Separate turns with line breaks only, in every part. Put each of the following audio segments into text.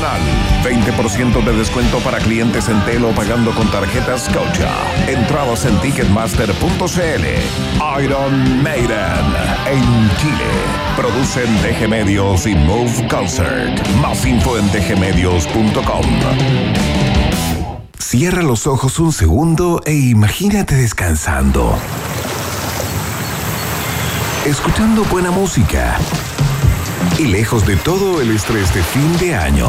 Nacional. 20% de descuento para clientes en Telo pagando con tarjetas Scotia. Entradas en ticketmaster.cl. Iron Maiden en Chile. Producen DG Medios y Move Concert. Más info en dgmedios.com. Cierra los ojos un segundo e imagínate descansando. Escuchando buena música. Y lejos de todo el estrés de fin de año.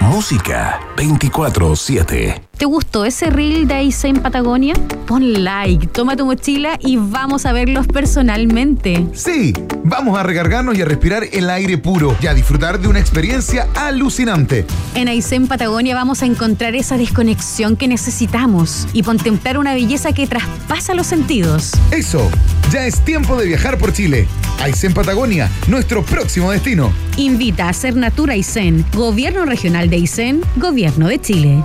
Música 24-7.
¿Te gustó ese reel de en Patagonia? Pon like, toma tu mochila y vamos a verlos personalmente.
Sí, vamos a recargarnos y a respirar el aire puro y a disfrutar de una experiencia alucinante.
En Aysén Patagonia vamos a encontrar esa desconexión que necesitamos y contemplar una belleza que traspasa los sentidos.
Eso, ya es tiempo de viajar por Chile. Aysén Patagonia, nuestro próximo destino.
Invita a Ser Natura Aysén, Gobierno Regional de Aysén, Gobierno de Chile.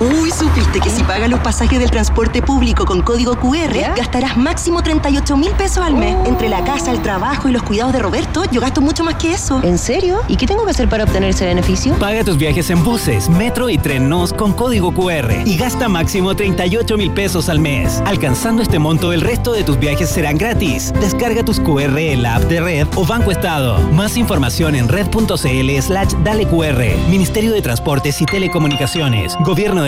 Uy, ¿supiste que si pagas los pasajes del transporte público con código QR, gastarás máximo 38 mil pesos al mes? Entre la casa, el trabajo y los cuidados de Roberto, yo gasto mucho más que eso.
¿En serio? ¿Y qué tengo que hacer para obtener ese beneficio?
Paga tus viajes en buses, metro y tren NOS con código QR y gasta máximo 38 mil pesos al mes. Alcanzando este monto, el resto de tus viajes serán gratis. Descarga tus QR en la app de Red o Banco Estado. Más información en red.cl slash dale QR. Ministerio de Transportes y Telecomunicaciones. Gobierno de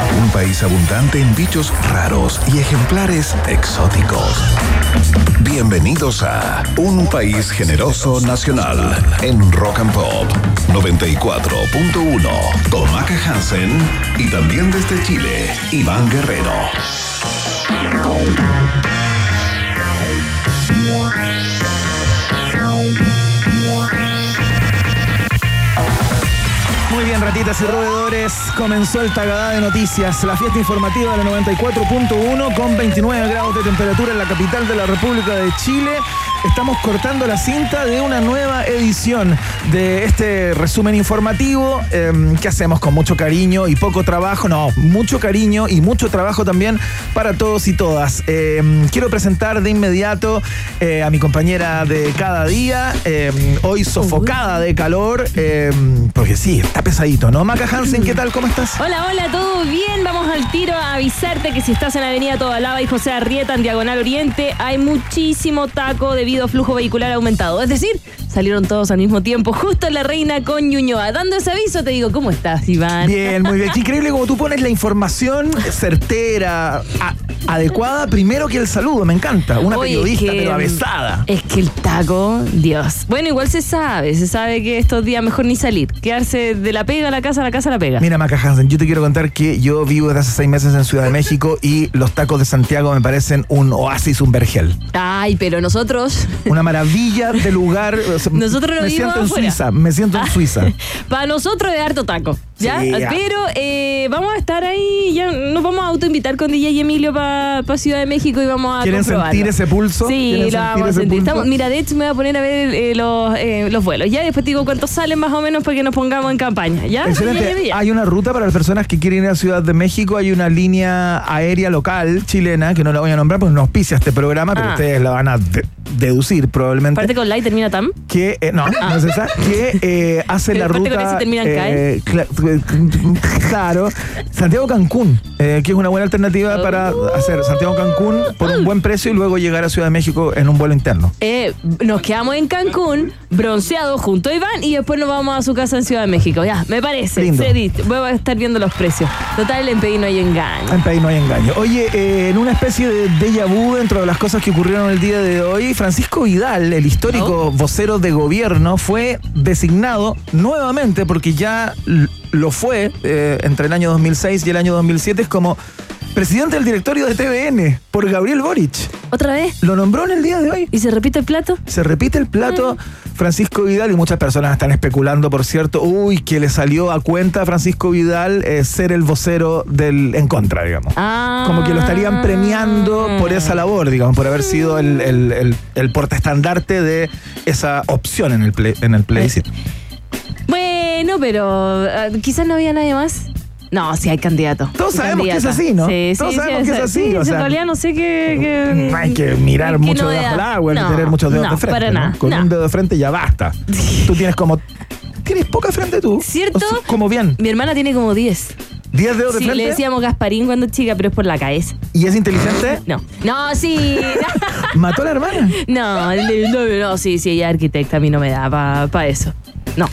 Un país abundante en bichos raros y ejemplares exóticos. Bienvenidos a Un País Generoso Nacional en Rock and Pop 94.1 con Maca Hansen y también desde Chile, Iván Guerrero.
Ratitas y roedores. Comenzó el Tagadá de Noticias, la fiesta informativa de la 94.1 con 29 grados de temperatura en la capital de la República de Chile. Estamos cortando la cinta de una nueva edición de este resumen informativo eh, que hacemos con mucho cariño y poco trabajo. No, mucho cariño y mucho trabajo también para todos y todas. Eh, quiero presentar de inmediato eh, a mi compañera de cada día, eh, hoy sofocada de calor, porque sí, está ¿no? Maca Hansen, ¿qué tal? ¿Cómo estás?
Hola, hola, ¿todo bien? Vamos al tiro a avisarte que si estás en la avenida Tobalaba y José Arrieta en Diagonal Oriente, hay muchísimo taco debido a flujo vehicular aumentado. Es decir, salieron todos al mismo tiempo, justo la reina con Ñuñoa. Dando ese aviso, te digo, ¿cómo estás, Iván?
Bien, muy bien. Qué increíble como tú pones la información certera, a- adecuada, primero que el saludo. Me encanta. Una
Oye,
periodista,
que-
pero avesada.
Es que el taco, Dios. Bueno, igual se sabe, se sabe que estos días mejor ni salir. Quedarse de la pega a la casa, a la casa a la pega.
Mira, Maca Hansen, yo te quiero contar que yo vivo desde hace seis meses en Ciudad de México y los tacos de Santiago me parecen un oasis, un vergel.
Ay, pero nosotros,
Una maravilla de lugar. O sea,
Nosotros no
me siento en
afuera.
Suiza, me siento en Suiza.
para nosotros es harto taco. ¿Ya?
Sí, ya.
Pero eh, vamos a estar ahí, ya nos vamos a autoinvitar con DJ Emilio para Ciudad de México y vamos a
¿Quieren
comprobarlo.
sentir ese pulso?
Sí,
¿Quieren
lo vamos a
sentir?
Estamos- mira, de hecho me voy a poner a ver eh, los, eh, los vuelos. Ya después te digo cuántos salen más o menos para que nos pongamos en campaña. ¿Ya?
Excelente. Hay una ruta para las personas que quieren ir a Ciudad de México. Hay una línea aérea local chilena, que no la voy a nombrar porque no auspicia este programa, pero
Ah.
ustedes la van a de- deducir probablemente.
Parte con la y termina tam.
que eh, no, no es esa, que hace la
Pero parte con
ruta
termina en
claro Santiago Cancún eh, que es una buena alternativa para
Oh.
hacer Santiago Cancún por un buen precio y luego llegar a Ciudad de México en un vuelo interno
Eh, nos quedamos en Cancún, bronceados junto a Iván y después nos vamos a su casa en Ciudad de México. Ya, me parece.
Lindo.
Voy a estar viendo los precios. Total, en PDI no hay engaño.
en país no hay engaño oye eh, en una especie de déjà vu dentro de las cosas que ocurrieron el día de hoy Francisco Vidal el histórico
Oh.
vocero de gobierno fue designado nuevamente porque ya lo fue eh, entre el año 2006 y el año 2007 como presidente del directorio de TVN por Gabriel Boric.
¿Otra vez?
Lo nombró en el día de hoy.
¿Y se repite el plato?
Se repite el plato Francisco Vidal y muchas personas están especulando, por cierto, uy, que le salió a cuenta a Francisco Vidal eh, ser el vocero del en contra, digamos.
Ah.
Como que lo estarían premiando por esa labor, digamos, por haber sido el, el, el, el portaestandarte de esa opción en el, play, en el plebiscito.
Bueno, pero ah, quizás no había nadie más. No, sí hay candidato.
Todos sabemos que es así, ¿no?
Sí,
Todos
sí,
sabemos
sí,
que es así,
sí,
o
sí,
sea,
en realidad no sé qué.
No hay que mirar mucho
novedad.
debajo del agua,
No,
tener muchos dedos
no,
de frente.
para
¿no?
nada,
Con
no.
un dedo de frente ya basta. Tú tienes como. Tienes poca frente tú.
¿Cierto?
O sea, como bien.
Mi hermana tiene como 10.
10 dedos de
Sí,
frente.
le decíamos Gasparín cuando chica, pero es por la cabeza.
¿Y es inteligente?
No. No, sí.
¿Mató a la hermana?
No, no, no, sí, sí, ella es arquitecta, a mí no me da para eso. No.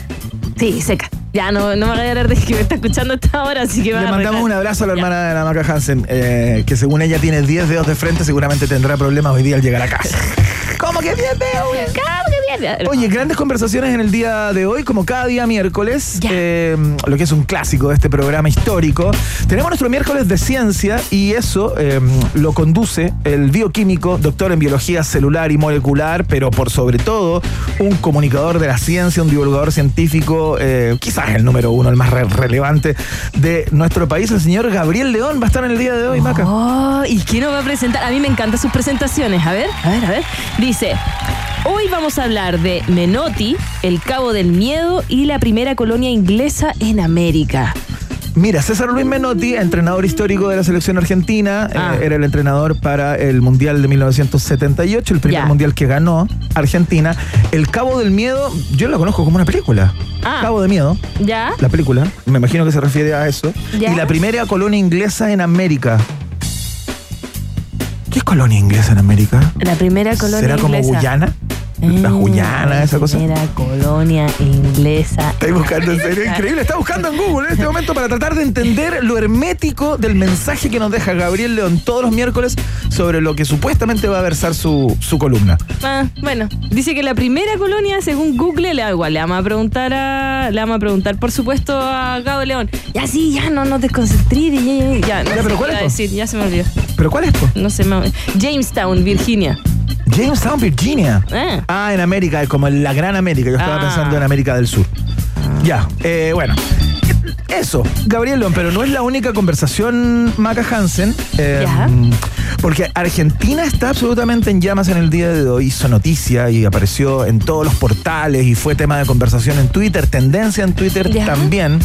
Sí, seca. Ya no, no me voy a hablar de que me está escuchando esta hora, así que va
Le
a
mandamos un abrazo a la hermana de la Maca Hansen, eh, que según ella tiene 10 dedos de frente, seguramente tendrá problemas hoy día al llegar a casa. ¿Cómo que 10 dedos?
Claro que bien.
Oye, grandes conversaciones en el día de hoy, como cada día miércoles, eh, lo que es un clásico de este programa histórico. Tenemos nuestro miércoles de ciencia y eso eh, lo conduce el bioquímico, doctor en biología celular y molecular, pero por sobre todo un comunicador de la ciencia, un divulgador científico, eh, quizás el número uno, el más re- relevante de nuestro país, el señor Gabriel León, va a estar en el día de hoy, Maca.
Oh, ¿y quién nos va a presentar? A mí me encantan sus presentaciones. A ver, a ver, a ver. Dice, hoy vamos a hablar de Menotti, el Cabo del Miedo y la primera colonia inglesa en América.
Mira, César Luis Menotti, entrenador histórico de la selección argentina,
Ah.
eh, era el entrenador para el Mundial de 1978, el primer. Mundial que ganó Argentina. El Cabo del Miedo, yo lo conozco como una película.
Ah.
Cabo de Miedo,
¿Ya?
la película, me imagino que se refiere a eso.
Ya.
Y la primera colonia inglesa en América. ¿Qué es colonia inglesa en América?
La primera colonia
¿Será como
inglesa.
Guyana? La Guyana, esa cosa.
Primera colonia inglesa.
Estoy buscando, en serio, increíble. Está buscando en Google en este momento para tratar de entender lo hermético del mensaje que nos deja Gabriel León todos los miércoles sobre lo que supuestamente va a versar su, su columna.
Ah, bueno, dice que la primera colonia, según Google, le, igual, le vamos a preguntar a, le vamos a preguntar, por supuesto, a Gabo León. Ya sí, ya no, no te concentres, ya, ya, ya, no
Ya,
sé
pero ¿cuál es,
decir, ya se me olvidó.
¿Pero cuál es? po?
No sé, me- Jamestown, Virginia.
Jamestown, Virginia.
Eh.
Ah, en América, como en la Gran América. Yo estaba
Ah.
pensando en América del Sur. Ya, eh, bueno. Eso, Gabriel León, pero no es la única conversación Maca Hansen. eh,
Ya.
Porque Argentina está absolutamente en llamas en el día de hoy. Hizo noticia y apareció en todos los portales y fue tema de conversación en Twitter, tendencia en Twitter
Ya.
también.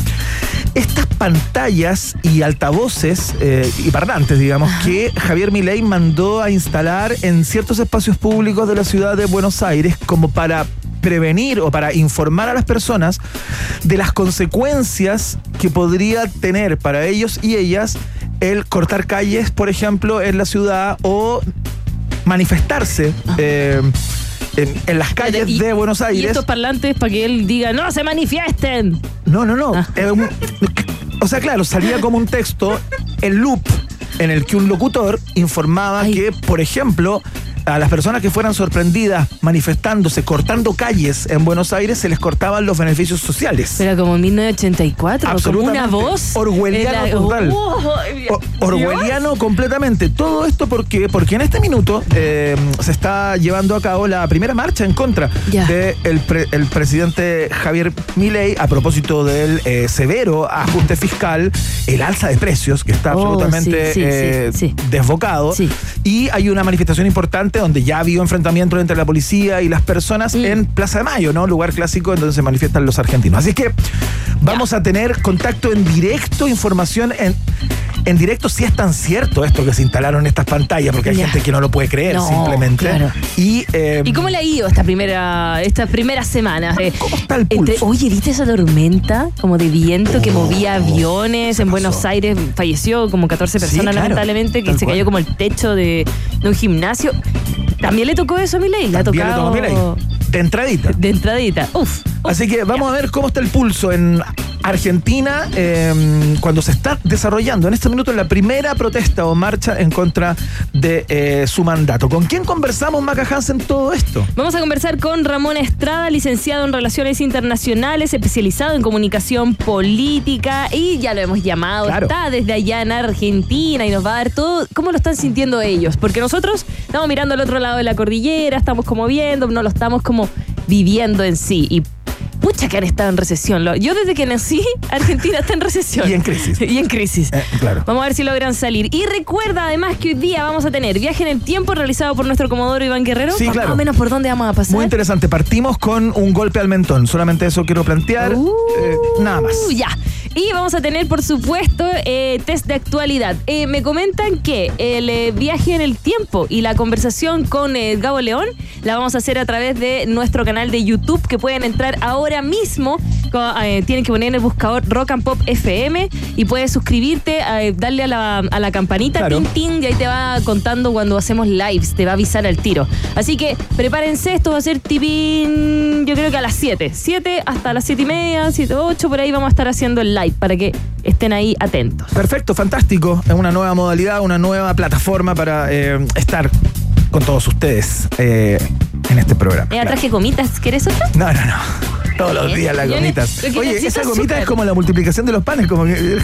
Estas pantallas y altavoces eh, y parlantes, digamos, que Javier Milei mandó a instalar en ciertos espacios públicos de la ciudad de Buenos Aires como para prevenir o para informar a las personas de las consecuencias que podría tener para ellos y ellas el cortar calles, por ejemplo, en la ciudad o manifestarse eh, en, en las calles
Y-
de Buenos
Y
Aires.
estos parlantes para que él diga, no se manifiesten.
No, no, no.
Ah.
Eh, o sea, claro, salía como un texto en loop en el que un locutor informaba
Ay.
que, por ejemplo, a las personas que fueran sorprendidas manifestándose, cortando calles en Buenos Aires, se les cortaban los beneficios sociales.
Pero como en 1984, como una
Absolutamente.
voz.
Orwelliano
la-
total.
Oh,
Orwelliano completamente. Todo esto porque, porque en este minuto eh, se está llevando a cabo la primera marcha en contra del el presidente Javier Milei a propósito del eh, severo ajuste fiscal, el alza de precios que está
Oh,
absolutamente
sí, sí,
eh,
sí.
desbocado. Y hay una manifestación importante donde ya ha habido enfrentamientos entre la policía y las personas
Mm.
en Plaza de Mayo, ¿no? Lugar clásico en donde se manifiestan los argentinos. Así que vamos a tener contacto en directo, información en, en directo, si es tan cierto esto que se instalaron estas pantallas, porque hay gente que no lo puede creer
No,
simplemente.
claro.
Y, eh,
¿Y cómo le ha ido esta primera, esta primera semana? Eh,
¿Cómo está el
entre-
pulso?
oye, ¿viste esa tormenta como de viento que
Oh,
movía aviones
¿qué
en
pasó?
Buenos Aires? Falleció como 14
Sí,
personas
claro,
lamentablemente, que se
cual.
cayó como el techo de, de un gimnasio. ¿También le tocó eso a Milei? ¿Le ha
le
tocado
Milei. De entradita.
de entradita? Uf. uf.
Así que vamos a ver cómo está el pulso en Argentina eh, cuando se está desarrollando en este minuto la primera protesta o marcha en contra de eh, su mandato. ¿Con quién conversamos, Maca Hansen, todo esto?
Vamos a conversar con Ramón Estrada, licenciado en Relaciones Internacionales, especializado en comunicación política y ya lo hemos llamado,
Claro.
está desde allá en Argentina y nos va a dar todo, cómo lo están sintiendo ellos, porque nosotros estamos mirando al otro lado de la cordillera, estamos como viendo, no lo estamos como viviendo en sí y pucha que han estado en recesión. Yo desde que nací, Argentina está en recesión.
Y en crisis.
y en crisis.
Eh, claro.
Vamos a ver si logran salir. Y recuerda además que hoy día vamos a tener viaje en el tiempo realizado por nuestro comodoro Iván Guerrero.
Sí,
Más
claro.
o menos por dónde vamos a pasar.
Muy interesante. Partimos con un golpe al mentón. Solamente eso quiero plantear.
Uh,
Eh, nada más.
Ya. Y vamos a tener, por supuesto, eh, test de actualidad. Eh, me comentan que el eh, viaje en el tiempo y la conversación con Gabo León la vamos a hacer a través de nuestro canal de YouTube, que pueden entrar ahora mismo. Co- eh, tienen que poner en el buscador Rock and Pop FM y puedes suscribirte, eh, darle a la, a la campanita,
Claro.
tin, tin, y ahí te va contando cuando hacemos lives, te va a avisar al tiro. Así que prepárense, esto va a ser tipín, yo creo que a las 7. 7 hasta las 7 y media, 7, 8, por ahí vamos a estar haciendo el live para que estén ahí atentos.
Perfecto, fantástico. Es una nueva modalidad, una nueva plataforma para eh, estar con todos ustedes eh, en este programa.
Ya
Claro.
traje gomitas, ¿querés otra?
No, no, no. Todos los días las gomitas. Oye, esa
es
gomita es como la multiplicación de los panes, como que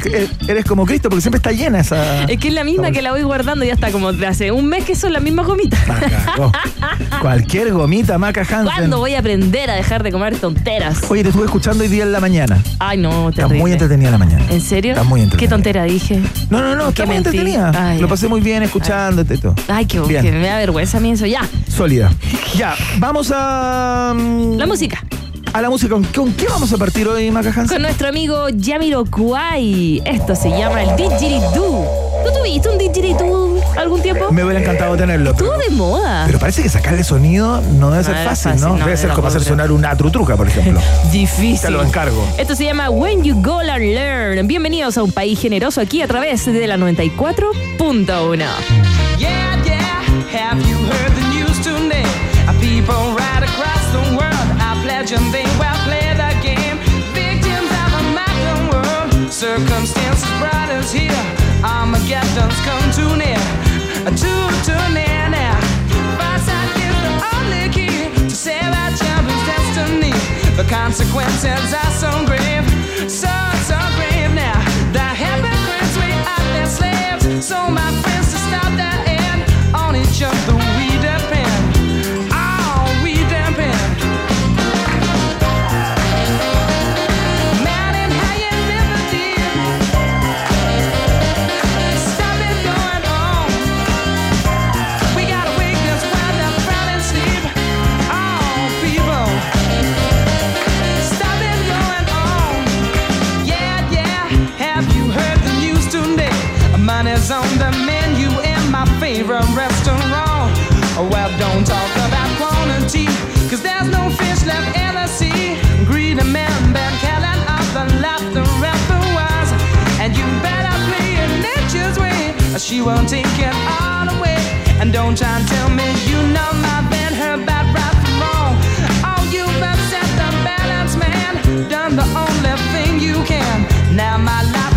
eres, como Cristo, porque siempre está llena esa.
Es que es la misma que la voy guardando, ya está como de hace un mes que son las mismas gomitas.
Cualquier gomita, Maca Hansen.
¿Cuándo voy a aprender a dejar de comer tonteras?
Oye, te estuve escuchando hoy día en la mañana.
Ay, no,
Está
terrible.
muy entretenida la mañana.
¿En serio?
Está muy
¿Qué
entretenida.
tontera dije?
No, no, no, está
Qué
muy entretenida.
Ay,
Lo pasé muy bien escuchándote y todo.
Ay, qué
Bien.
que me da vergüenza a mí eso. Ya,
Sólida. Ya, vamos a. mm,
la música.
A la música. ¿Con, con qué vamos a partir hoy, Maca Hansen?
Con nuestro amigo Jamiroquai. Esto se llama el didgeridoo. ¿Tú tuviste un didgeridoo algún tiempo?
Me hubiera encantado tenerlo.
Estuvo de moda.
pero parece que sacarle sonido no debe ser
No es
fácil,
fácil,
¿no?
no,
Debe
de
ser
la
como hacer sonar una trutruca, por ejemplo.
Difícil.
Te lo encargo.
Esto se llama When You Go and Learn. Bienvenidos a un país generoso aquí a través de la 94.1.
Yeah, yeah. Have you heard pledging they will play the game. Victims of a modern world. Circumstances brought us here. Armageddon's come too near. Too, too near now. Foresight is the only key to save our children's destiny. The consequences are so grave. So, so grave now. The hypocrites we are their slaves. So, my friends, she won't take it all away. And don't try and tell me you know my been her bad right from wrong. Oh, you've upset the balance, man. Done the only thing you can. Now my life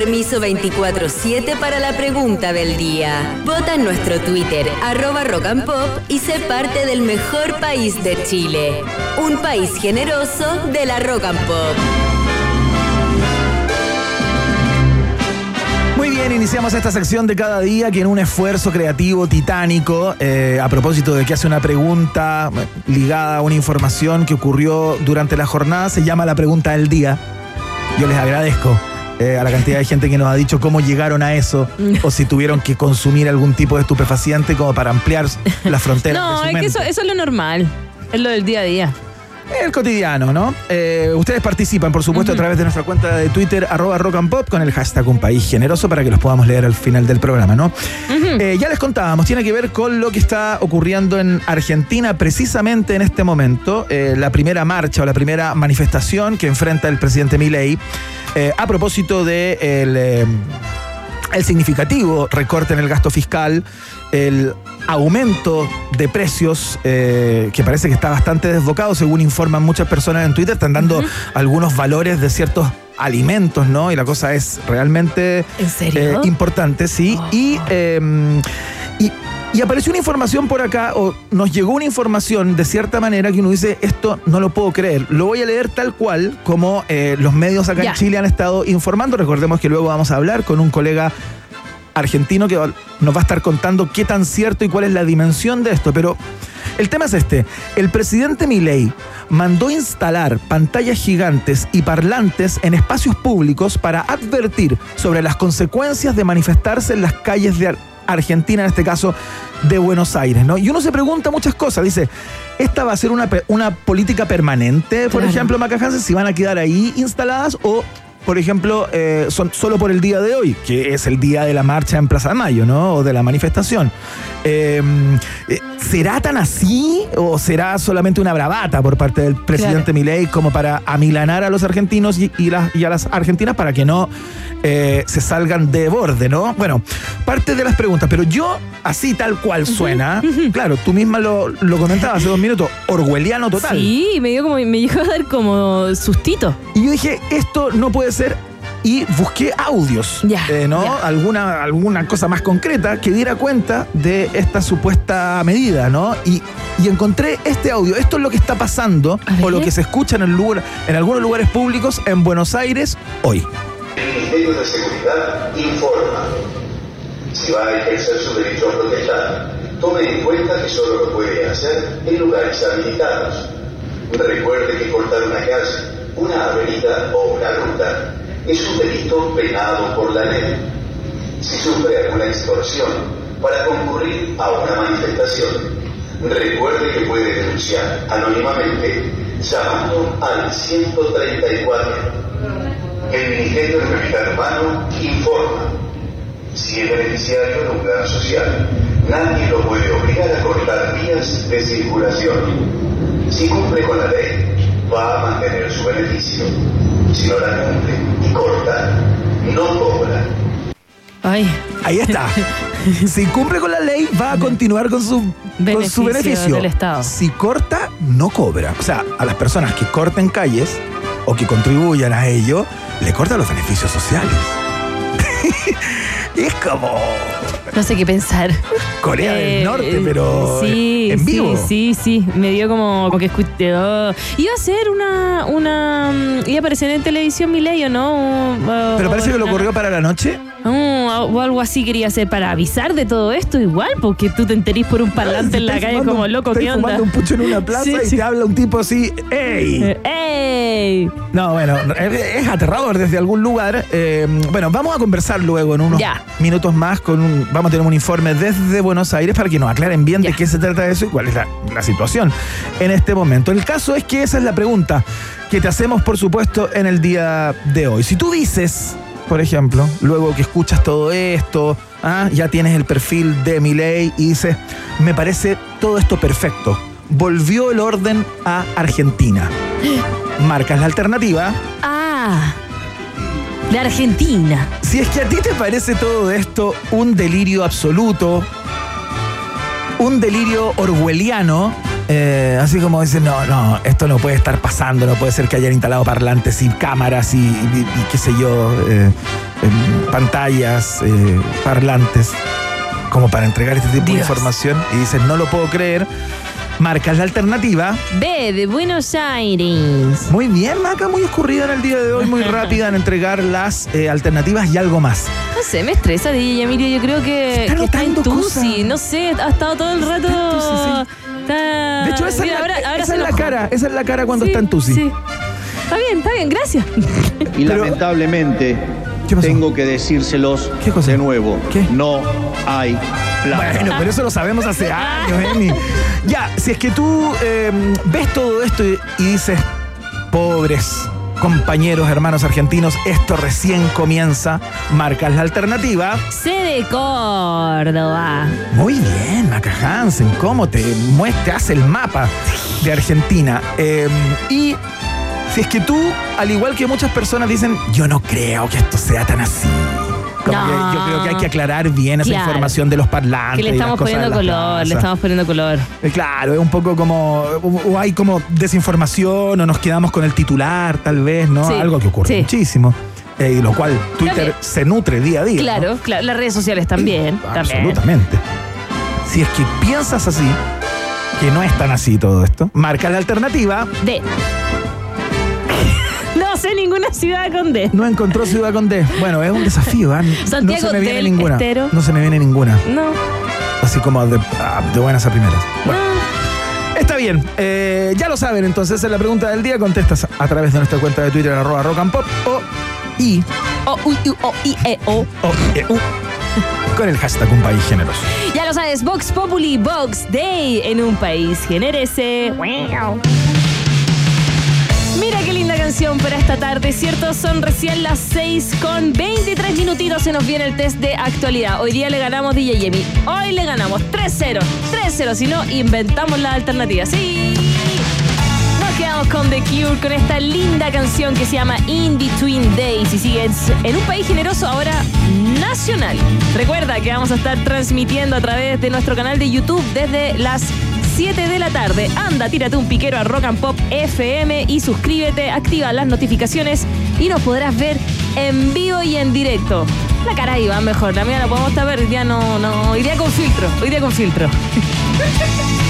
permiso 24-7 para la pregunta del día. Vota en nuestro Twitter, arroba rock and pop, y sé parte del mejor país de Chile. Un país generoso de la rock and pop.
Muy bien, iniciamos esta sección de cada día que en un esfuerzo creativo titánico, eh, a propósito de que hace una pregunta ligada a una información que ocurrió durante la jornada, se llama la pregunta del día. Yo les agradezco eh, a la cantidad de gente que nos ha dicho cómo llegaron a eso o si tuvieron que consumir algún tipo de estupefaciente como para ampliar las fronteras. de
No,
su
es que eso, eso es lo normal. Es lo del día a día.
El cotidiano, ¿no? Eh, ustedes participan, por supuesto, a través de nuestra cuenta de Twitter, arroba rock and pop, con el hashtag un país generoso para que los podamos leer al final del programa, ¿no? Eh, ya les contábamos, tiene que ver con lo que está ocurriendo en Argentina precisamente en este momento, eh, la primera marcha o la primera manifestación que enfrenta el presidente Milei a propósito de el, el significativo recorte en el gasto fiscal, el aumento de precios eh, que parece que está bastante desbocado, según informan muchas personas en Twitter, están dando algunos valores de ciertos alimentos, ¿no? Y la cosa es realmente eh, importante, sí. Y, eh, y, y apareció una información por acá, o nos llegó una información de cierta manera que uno dice, esto no lo puedo creer. Lo voy a leer tal cual como eh, los medios acá en Chile han estado informando. Recordemos que luego vamos a hablar con un colega argentino que nos va a estar contando qué tan cierto y cuál es la dimensión de esto. Pero el tema es este. El presidente Milei mandó instalar pantallas gigantes y parlantes en espacios públicos para advertir sobre las consecuencias de manifestarse en las calles de Ar- Argentina, en este caso de Buenos Aires, ¿no? Y uno se pregunta muchas cosas. Dice, ¿esta va a ser una, política permanente, por
Claro.
ejemplo, Maca Hansen, si van a quedar ahí instaladas o por ejemplo, eh, son solo por el día de hoy, que es el día de la marcha en Plaza de Mayo, ¿no? O de la manifestación. Eh, eh, ¿Será tan así o será solamente una bravata por parte del presidente Milei como para amilanar a los argentinos y, y las- y a las argentinas para que no eh, se salgan de borde, ¿no? Bueno, parte de las preguntas, pero yo, así tal cual suena, claro, tú misma lo, lo comentabas hace dos minutos, orwelliano total.
Sí, me dio como, me llegó a dar como sustito.
Y yo dije, esto no puede ser. Y busqué audios,
Ya,
eh, ¿no?
ya.
Alguna, alguna cosa más concreta que diera cuenta de esta supuesta medida, ¿no? Y, y encontré este audio. Esto es lo que está pasando, o lo que se escucha en, el lugar, en algunos lugares públicos en Buenos Aires hoy.
El Ministerio de Seguridad informa. Si va a ejercer su derecho a protestar, tome en cuenta que solo lo puede hacer en lugares habilitados. Recuerde que cortar una calle, una avenida o una ruta es un delito penado por la ley. Si sufre alguna extorsión para concurrir a una manifestación, recuerde que puede denunciar anónimamente llamando al 134. El Ministerio de Bienestar Humano informa. Si es beneficiario de un plan social, nadie lo puede obligar a cortar vías de circulación. Si cumple con la ley, va a mantener su beneficio. Si no la cumple y corta, no cobra.
Ay,
Ahí está. si cumple con la ley, va a continuar con su con su
Beneficio
beneficio.
del Estado.
Si corta, no cobra. O sea, a las personas que corten calles o que contribuyan a ello, le cortan los beneficios sociales. es como
no sé qué pensar.
Corea
Eh,
del Norte, pero
sí,
en vivo.
Sí, sí, sí. Me dio como, como que escuché. oh. Iba a ser una. una mm, iba a aparecer en televisión Milei, ¿o no?
Pero parece que lo ocurrió para la noche.
Mm, o algo así quería hacer para avisar de todo esto, igual, porque tú te enterís por un parlante en la calle como loco, ¿qué onda?
un pucho en una plaza
Sí,
y
sí.
te habla un tipo así, ¡ey!
Eh, ¡Ey!
No, bueno, es, aterrador desde algún lugar. Eh, bueno, vamos a conversar luego en unos
Ya.
minutos más con un, vamos a tener un informe desde Buenos Aires para que nos aclaren bien de
Ya.
qué se trata eso y cuál es la, la situación en este momento. El caso es que esa es la pregunta que te hacemos, por supuesto, en el día de hoy. Si tú dices, por ejemplo, luego que escuchas todo esto, ah, ya tienes el perfil de Milei y dices, me parece todo esto perfecto. Volvió el orden a Argentina. Marcas la alternativa.
Ah, de Argentina.
Si es que a ti te parece todo esto un delirio absoluto, un delirio orwelliano, Eh, así como dicen, no, no, esto no puede estar pasando, no puede ser que hayan instalado parlantes y cámaras y, y- y qué sé yo, eh, pantallas, eh, parlantes, como para entregar este tipo de información. Y dicen, no lo puedo creer. Marcas la alternativa.
B de Buenos Aires.
Muy bien, Maca, muy escurrida en el día de hoy, muy rápida en entregar las eh, alternativas y algo más.
No sé, me estresa DJ Emilio. Yo creo que,
Está
que está en Tusi. No sé, ha estado todo el rato.
Está De hecho, esa,
Mira,
es, la,
ahora- ahora
esa
se
es la
enojó.
cara, esa es la cara cuando
Sí,
está en Tusi.
sí. Está bien, está bien, gracias.
Y
Pero-
lamentablemente tengo que decírselos
¿Qué cosa?
de nuevo.
¿Qué?
No hay plata.
Bueno, pero eso lo sabemos hace años, Emi. Ya, si es que tú eh, ves todo esto y, y dices, pobres compañeros, hermanos argentinos, esto recién comienza, marcas la alternativa.
C de Córdoba.
Muy bien, Maca Hansen, cómo te muestra, hace el mapa de Argentina. Eh, y si es que tú, al igual que muchas personas dicen, yo no creo que esto sea tan así. Como
No.
que yo creo que hay que aclarar bien esa
Claro.
información de los parlantes.
Que le
y las
estamos
cosas de
poniendo color, le
plazas.
estamos poniendo color.
Eh, Claro, es un poco como. O hay como desinformación, o nos quedamos con el titular, tal vez, ¿no?
Sí,
Algo que ocurre
sí.
muchísimo. eh, y lo cual Twitter se nutre día a día. ¿no?
Claro, claro. Las redes sociales también. también.
Absolutamente. Si es que piensas así, que no es tan así todo esto, marca la alternativa.
D. No sé ninguna ciudad con D.
No encontró ciudad con D. Bueno, es un desafío, ¿ah? No
Santiago
se me viene ninguna.
Estero.
No se me viene ninguna.
No.
Así como de, ah, de buenas a primeras. Bueno. Está bien, eh, ya lo saben, entonces esa es la pregunta del día. Contestas a través de nuestra cuenta de Twitter, arroba rock and pop, o y
O, u, u, o, i, e, o.
o e, u, con el hashtag un país generoso.
Ya lo sabes, Vox Populi, Vox Day en un país generese. Mira qué para esta tarde, ¿cierto? Son recién las 6 con 23 minutitos se nos viene el test de actualidad. Hoy día le ganamos DJ. Hoy le ganamos 3-0. 3-0, si no, inventamos la alternativa. Sí. Nos quedamos con The Cure, con esta linda canción que se llama In Between Days y sigues en un país generoso ahora nacional. Recuerda que vamos a estar transmitiendo a través de nuestro canal de YouTube desde las 7 de la tarde. Anda, tírate un piquero a Rock and Pop FM y suscríbete, activa las notificaciones y nos podrás ver en vivo y en directo. La cara ahí va mejor, la mía la podemos hoy día no, no, día con filtro, día con filtro.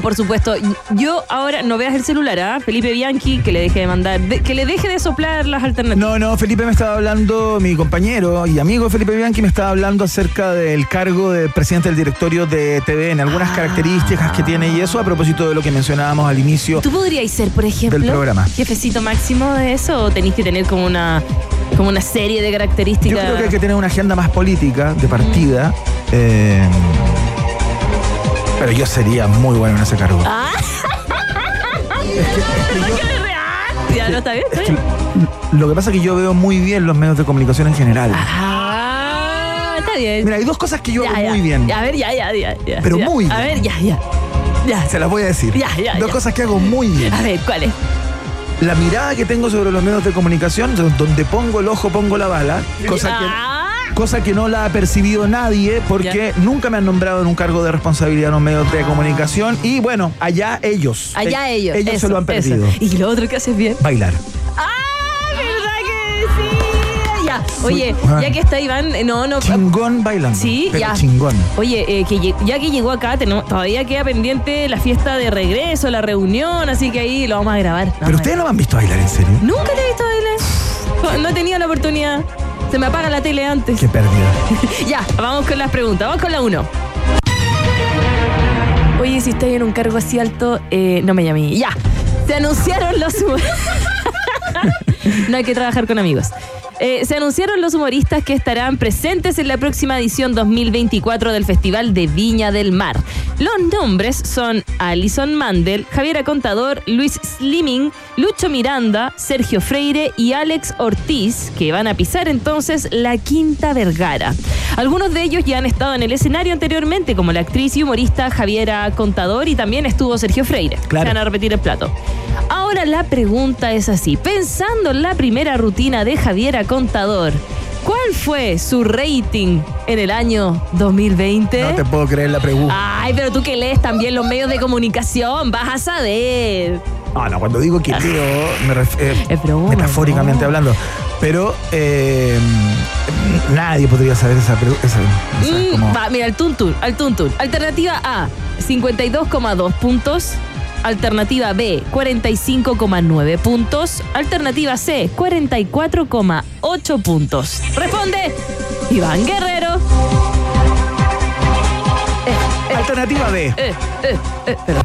por supuesto. Yo ahora no veas el celular, ¿ah? Felipe Bianchi, que le deje de mandar, de- que le deje de soplar las alternativas.
No, no, Felipe me estaba hablando, mi compañero y amigo Felipe Bianchi me estaba hablando acerca del cargo de presidente del directorio de TVN, algunas
Ah.
características que tiene y eso a propósito de lo que mencionábamos al inicio.
¿Tú podrías ser, por ejemplo,
Del programa.
jefecito máximo de eso o tenéis que tener como una, como una serie de
Yo
características?
creo que hay que tener una agenda más política, de partida. eh, pero yo sería muy bueno en ese cargo.
Ah. Ya no está bien.
Lo que pasa es que yo veo muy bien los medios de comunicación en general.
Ah, está bien.
Mira, hay dos cosas que yo
Ya,
hago
ya.
muy bien.
A ver, ya, ya, ya. ya,
Pero muy
A ver, ya, ya. Ya.
Se las voy a decir.
Ya, ya,
Dos cosas que hago muy bien.
A ver, ¿cuál es?
La mirada que tengo sobre los medios de comunicación, do- donde pongo el ojo, pongo la bala, cosa que,
Ah,
cosa que no la ha percibido nadie porque nunca me han nombrado en un cargo de responsabilidad en los medios de comunicación y bueno, allá ellos.
allá
Eh,
ellos.
Ellos
eso,
se lo han
eso.
perdido.
Y lo otro que haces bien.
Bailar.
¡Ah! Oye,
Fui-
ya que está Iván, eh, no, no.
Chingón bailando.
Sí,
pero
ya.
chingón.
Oye, eh, que ya que llegó acá, tenemos, todavía queda pendiente la fiesta de regreso, la reunión, así que ahí lo vamos a grabar.
Pero
a
ustedes no me han visto bailar en serio.
Nunca te he visto bailar. No he tenido la oportunidad. Se me apaga la tele antes.
Qué pérdida.
ya, vamos con las preguntas. Vamos con la 1. Oye, si estoy en un cargo así alto, eh, no me llamé. Ya. Se anunciaron los No hay que trabajar con amigos. Eh, se anunciaron los humoristas que estarán presentes en la próxima edición 2024 del Festival de Viña del Mar. Los nombres son Alison Mandel, Javiera Contador, Luis Slimming, Lucho Miranda, Sergio Freire y Alex Ortiz, que van a pisar entonces la Quinta Vergara. Algunos de ellos ya han estado en el escenario anteriormente, como la actriz y humorista Javiera Contador y también estuvo Sergio Freire.
Claro.
Se van a repetir el plato. Ahora la pregunta es así. Pensando en la primera rutina de Javiera Contador, ¿cuál fue su rating en el año 2020?
No te puedo creer la pregunta.
Ay, pero tú que lees también los medios de comunicación, vas a saber.
Ah, no, cuando digo que leo, me eh,
broma,
metafóricamente
no.
hablando. Pero eh, nadie podría saber esa pregunta.
Mm, va, mira, el tuntun, al tuntun. Alternativa A, 52,2 puntos. Alternativa B, 45,9 puntos. Alternativa C, 44,8 puntos. Responde Iván Guerrero.
Alternativa B.
Eh, eh, eh, perdón.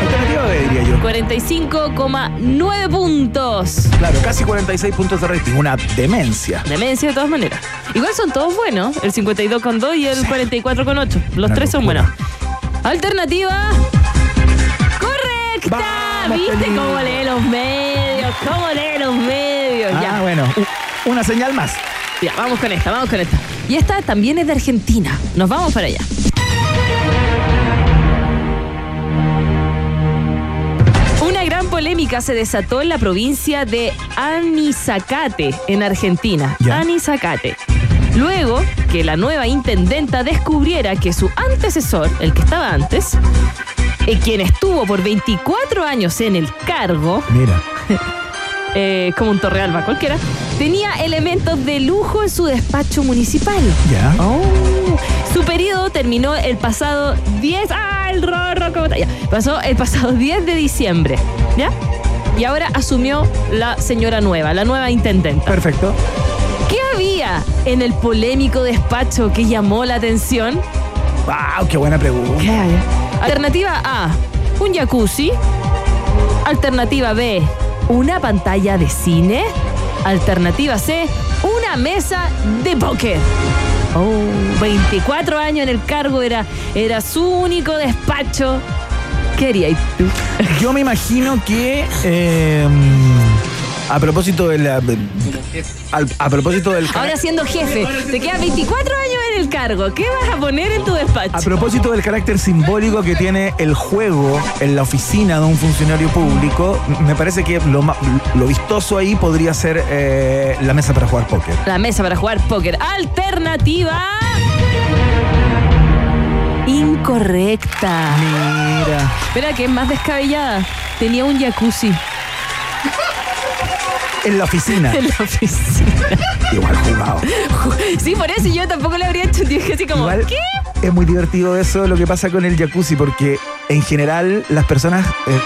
Alternativa B, diría yo.
45,9 puntos.
Claro, casi 46 puntos de rating. Una demencia.
Demencia de todas maneras. Igual son todos buenos. El 52,2 y el 44,8. Los
Una
tres son buenos. Alternativa.
Vamos,
¿Viste cómo lee los medios? ¿Cómo lee los medios?
Ah,
ya.
bueno. Una señal más.
Ya, vamos con esta, vamos con esta. Y esta también es de Argentina. Nos vamos para allá. Una gran polémica se desató en la provincia de Anizacate, en Argentina.
Ya.
Anizacate. Luego que la nueva intendenta descubriera que su antecesor, el que estaba antes, eh, quien estuvo por 24 años en el cargo,
Mira.
eh, como un torrealba cualquiera, tenía elementos de lujo en su despacho municipal.
Ya.
Oh. Su periodo terminó el pasado 10. ¡Ah, el rorro! ¿cómo está? Ya. Pasó el pasado 10 de diciembre. ¿Ya? Y ahora asumió la señora nueva, la nueva intendenta.
Perfecto.
¿Qué había en el polémico despacho que llamó la atención?
¡Wow! ¡Qué buena pregunta!
Alternativa A, un jacuzzi. Alternativa B, una pantalla de cine. Alternativa C, una mesa de póker. Oh, 24 años en el cargo, era, era su único despacho. ¿Qué harías tú?
Yo me imagino que. eh, a propósito de la. al- a propósito del.
Ahora siendo jefe, te quedan 24 años en el cargo. ¿Qué vas a poner en tu despacho?
A propósito del carácter simbólico que tiene el juego en la oficina de un funcionario público, me parece que lo, lo vistoso ahí podría ser eh, la mesa para jugar póker.
La mesa para jugar póker. Alternativa. Incorrecta.
Mira.
Espera, que es más descabellada. Tenía un jacuzzi
En la oficina.
en la oficina.
Igual jugado.
Sí, por eso yo tampoco le habría hecho un dije así como,
Igual-
¿qué?
es muy divertido eso, lo que pasa con el jacuzzi, porque en general las personas, eh,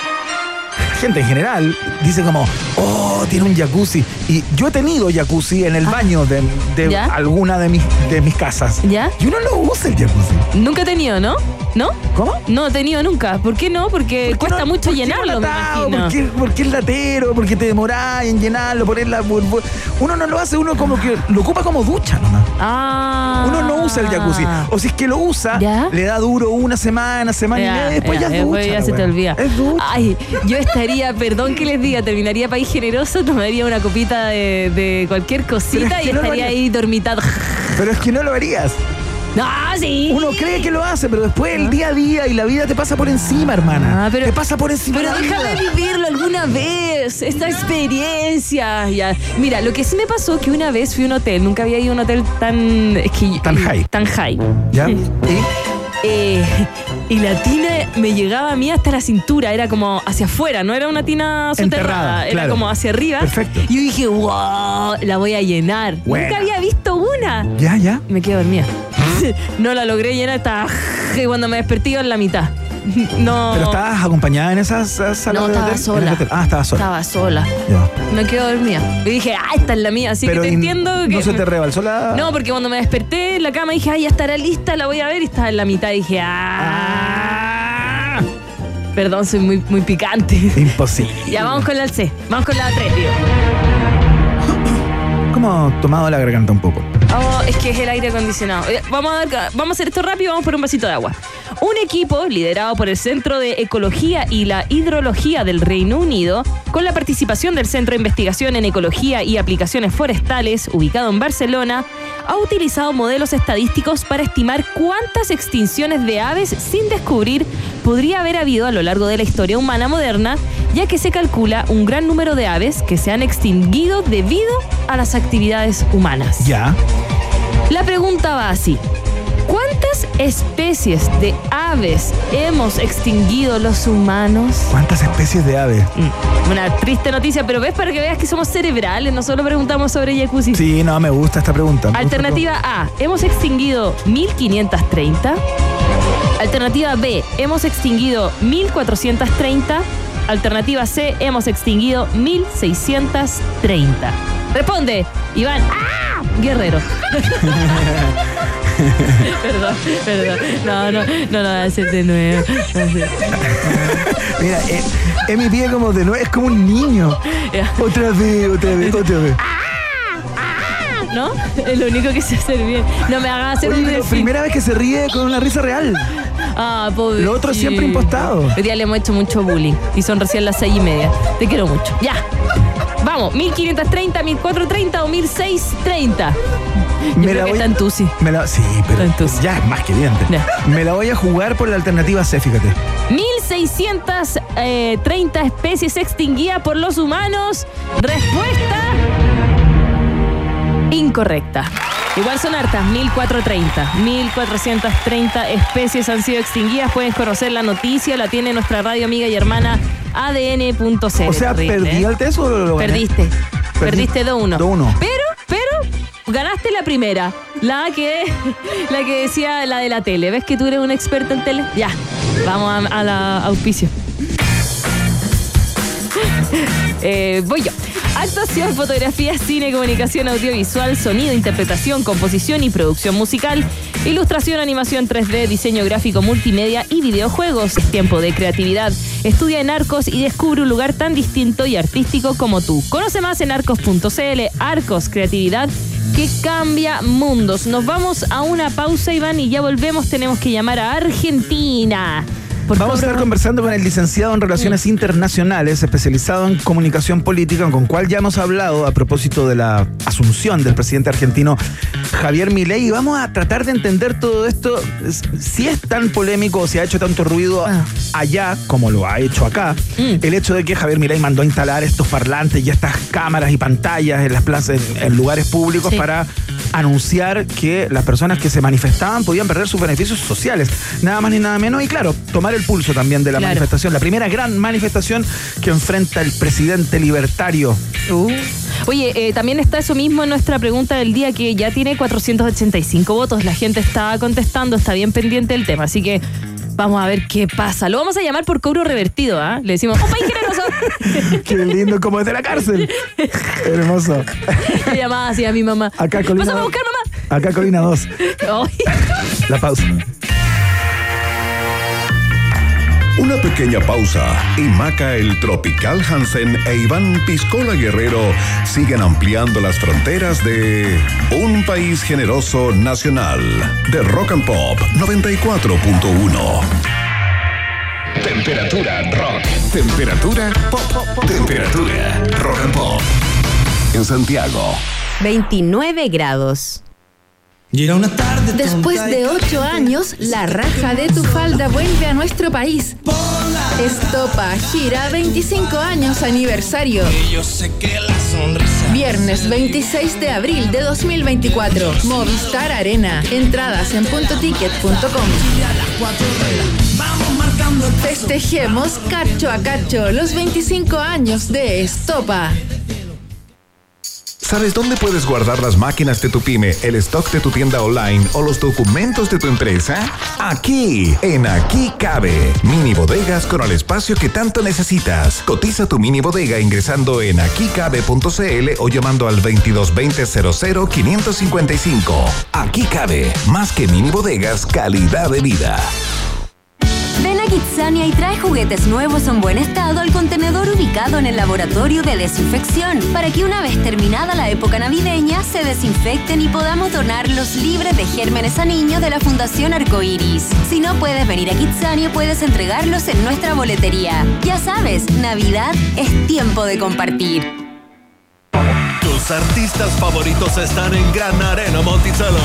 gente en general, dice como, oh, tiene un jacuzzi. Y yo he tenido jacuzzi en el baño de, de
Ah.
Alguna de mis, de mis casas.
¿Ya?
Y uno no usa el jacuzzi.
Nunca he tenido, ¿no? ¿No?
¿Cómo?
No he tenido nunca. ¿Por qué no? Porque cuesta mucho llenarlo, me
porque, porque es latero, porque te demorás en llenarlo, poner la Uno no lo hace, uno como que lo ocupa como ducha nomás.
Ah.
Uno no usa el jacuzzi. O si es que lo usa, le da duro una semana, semana y media, después ya, es ducha.
ya se te olvida.
Es ducha.
Ay, yo estaría, perdón que les diga, terminaría país generoso, tomaría una copita de, de cualquier cosita
es
y
no
estaría ahí dormitado.
Pero es que no lo harías.
No, sí.
Uno cree que lo hace, pero después el día a día y la vida te pasa por encima, hermana.
Ah, pero-
te pasa por encima
Pero déjame vivirlo alguna vez, esta experiencia. Ya. Mira, lo que sí me pasó que una vez fui a un hotel, nunca había ido a un hotel tan... es que-
Tan high.
Tan high.
¿Ya? ¿Y?
Eh, y la tina me llegaba a mí hasta la cintura, era como hacia afuera, no era una tina soterrada,
Enterrada,
era
claro.
como hacia arriba.
Perfecto.
Y yo dije, wow, la voy a llenar. Nunca había visto una.
Ya, ya.
Me quedo dormida. no la logré llenar, estaba y cuando me desperté iba en la mitad. No.
Pero estabas acompañada en esas salas
No,
de
estaba
hotel?
Sola.
Ah, estaba sola.
Estaba sola. Me quedo dormida. Y dije, ah, esta es la mía, así
Pero
que te entiendo que.
No se te rebalsó la.
No, porque cuando me desperté en la cama dije, ay, ya estará lista, la voy a ver y estaba en la mitad y dije, ah. Perdón, soy muy, muy picante.
Imposible.
ya vamos con la C, vamos con la 3, tío.
Como tomado la garganta un poco.
Oh, es que es el aire acondicionado. Eh, Vamos a, dar- vamos a hacer esto rápido vamos por un vasito de agua. Un equipo liderado por el Centro de Ecología y la Hidrología del Reino Unido, con la participación del Centro de Investigación en Ecología y Aplicaciones Forestales, ubicado en Barcelona, ha utilizado modelos estadísticos para estimar cuántas extinciones de aves sin descubrir podría haber habido a lo largo de la historia humana moderna, ya que se calcula un gran número de aves que se han extinguido debido a las actividades humanas.
Ya.
La pregunta va así. ¿Cuántas especies de aves hemos extinguido los humanos?
¿Cuántas especies de aves?
Mm, Una triste noticia, pero ves para que veas que somos cerebrales, no solo preguntamos sobre jacuzzi.
Sí, no, me gusta esta pregunta. me
Alternativa A, hemos extinguido 1530. Alternativa B, hemos extinguido 1430. Alternativa C, hemos extinguido 1630. Responde, Iván. ¡Ah! Guerrero. perdón, perdón. No, no, no, no, hacer de nuevo.
Mira, eh, Emi pide como de nuevo, es como un niño. Otra vez, otra vez, otra vez.
¿No? Es lo único que sé hacer bien. No me hagas hacer
Oye,
un
pero
delfín.
primera vez que se ríe con una risa real.
Ah, pobre.
Lo otro siempre impostado.
Hoy día le hemos hecho mucho bullying y son recién las seis y media. Te quiero mucho. Ya. Vamos, 1530, 1430 o 1630. Yo
Me
creo
la
que
voy-
está en Tusi.
Me la, sí, pero ya es más que evidente.
Ya.
Me la voy a jugar por la alternativa C, fíjate.
1630 especies extinguidas por los humanos. Respuesta incorrecta. Igual son hartas, 1430. 1430 especies han sido extinguidas. Puedes conocer la noticia, la tiene nuestra radio amiga y hermana ADN.cl.
O sea, ¿perdí
¿eh?
el test o lo gané?
Perdiste. Perdiste 2-1.
2-1.
Pero, pero, ganaste la primera. La que, la que decía la de la tele. ¿Ves que tú eres un experto en tele? Ya. Vamos a, a la auspicio. Eh, voy yo. Actuación, fotografía, cine, comunicación audiovisual, sonido, interpretación, composición y producción musical, ilustración, animación 3D, diseño gráfico, multimedia y videojuegos. Es tiempo de creatividad. Estudia en Arcos y descubre un lugar tan distinto y artístico como tú. Conoce más en arcos.cl. Arcos, creatividad que cambia mundos. Nos vamos a una pausa, Iván, y ya volvemos. Tenemos que llamar a Argentina. Por
Vamos a estar conversando con el licenciado en Relaciones Internacionales, especializado en comunicación política, con cual ya hemos hablado a propósito de la asunción del presidente argentino Javier Milei. Y vamos a tratar de entender todo esto, es- si es tan polémico o si ha hecho tanto ruido allá como lo ha hecho acá, el hecho de que Javier Milei mandó a instalar estos parlantes y estas cámaras y pantallas en las plazas, en, en lugares públicos
Sí.
para anunciar que las personas que se manifestaban podían perder sus beneficios sociales. Nada más ni nada menos. Y claro, tomar el pulso también de la
Claro.
manifestación. La primera gran manifestación que enfrenta el presidente libertario.
Uh. Oye, eh, también está eso mismo en nuestra pregunta del día que ya tiene 485 votos. La gente está contestando, está bien pendiente del tema. Así que vamos a ver qué pasa. Lo vamos a llamar por cobro revertido, ¿ah? Le decimos, ¡un país generoso!
Qué lindo, como desde la cárcel. Hermoso.
Le llamaba así a mi mamá.
Acá Colina.
Pásame a buscar, mamá.
Acá Colina 2.
Ay.
La pausa.
Una pequeña pausa y Maca el Tropical Hansen e Iván Piscola Guerrero siguen ampliando las fronteras de Un País Generoso Nacional de Rock and Pop 94.1. Temperatura rock. Temperatura pop. Temperatura rock and pop. En Santiago.
29 grados.
Después de ocho años, la raja de tu falda vuelve a nuestro país. Estopa gira 25 años aniversario. Viernes 26 de abril de 2024. Movistar Arena. Entradas en puntoticket.com. Festejemos cacho a cacho los 25 años de Estopa.
¿Sabes dónde puedes guardar las máquinas de tu pyme, el stock de tu tienda online o los documentos de tu empresa? Aquí, en Aquí Cabe. Mini bodegas con el espacio que tanto necesitas. Cotiza tu mini bodega ingresando en aquicabe.cl o llamando al 2220 00 555. Aquí Cabe. Más que mini bodegas, calidad de vida.
A Kitsania y trae juguetes nuevos en buen estado al contenedor ubicado en el laboratorio de desinfección para que una vez terminada la época navideña se desinfecten y podamos donarlos libres de gérmenes a niños de la Fundación Arcoiris. Si no puedes venir a Kitsania, puedes entregarlos en nuestra boletería. Ya sabes, Navidad es tiempo de compartir.
Tus artistas favoritos están en Gran Arena Monticello.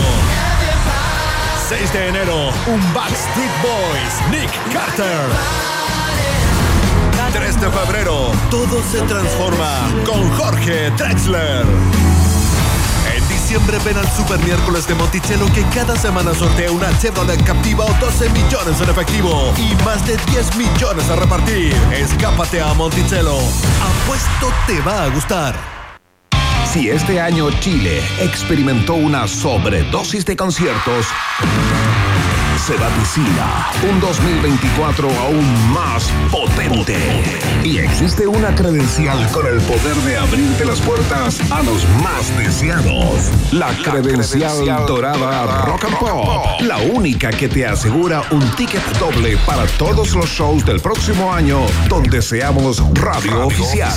6 de enero, un Backstreet Boys, Nick Carter. 3 de febrero, todo se transforma con Jorge Drexler. En diciembre ven al Super Miércoles de Monticello que cada semana sortea una Chevrolet Captiva o 12 millones en efectivo y más de 10 millones a repartir. Escápate a Monticello. Apuesto te va a gustar.
Si este año Chile experimentó una sobredosis de conciertos, se vaticina un 2024 aún más potente. Y existe una credencial con el poder de abrirte las puertas a los más deseados. La, credencial, dorada Rock and Pop. La única que te asegura un ticket doble para todos los shows del próximo año donde seamos radio, oficial.